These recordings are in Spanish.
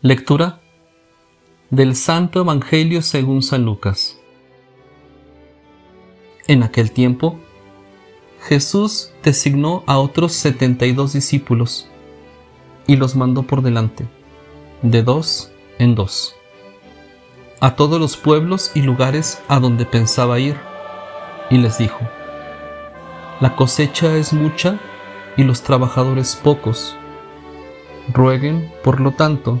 Lectura del Santo Evangelio según San Lucas. En aquel tiempo, Jesús designó a otros setenta y dos discípulos y los mandó por delante, de dos en dos, a todos los pueblos y lugares a donde pensaba ir, y les dijo, La cosecha es mucha y los trabajadores pocos. Rueguen, por lo tanto,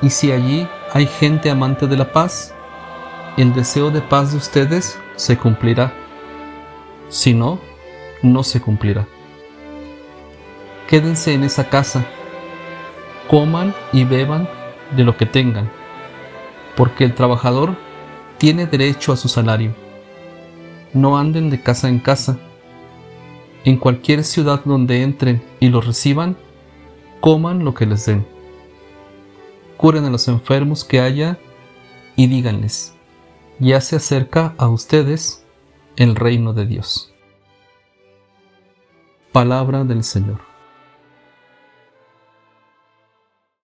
y si allí hay gente amante de la paz, el deseo de paz de ustedes se cumplirá. Si no, no se cumplirá. Quédense en esa casa, coman y beban de lo que tengan, porque el trabajador tiene derecho a su salario. No anden de casa en casa. En cualquier ciudad donde entren y los reciban, coman lo que les den curen a los enfermos que haya y díganles, ya se acerca a ustedes el reino de Dios. Palabra del Señor.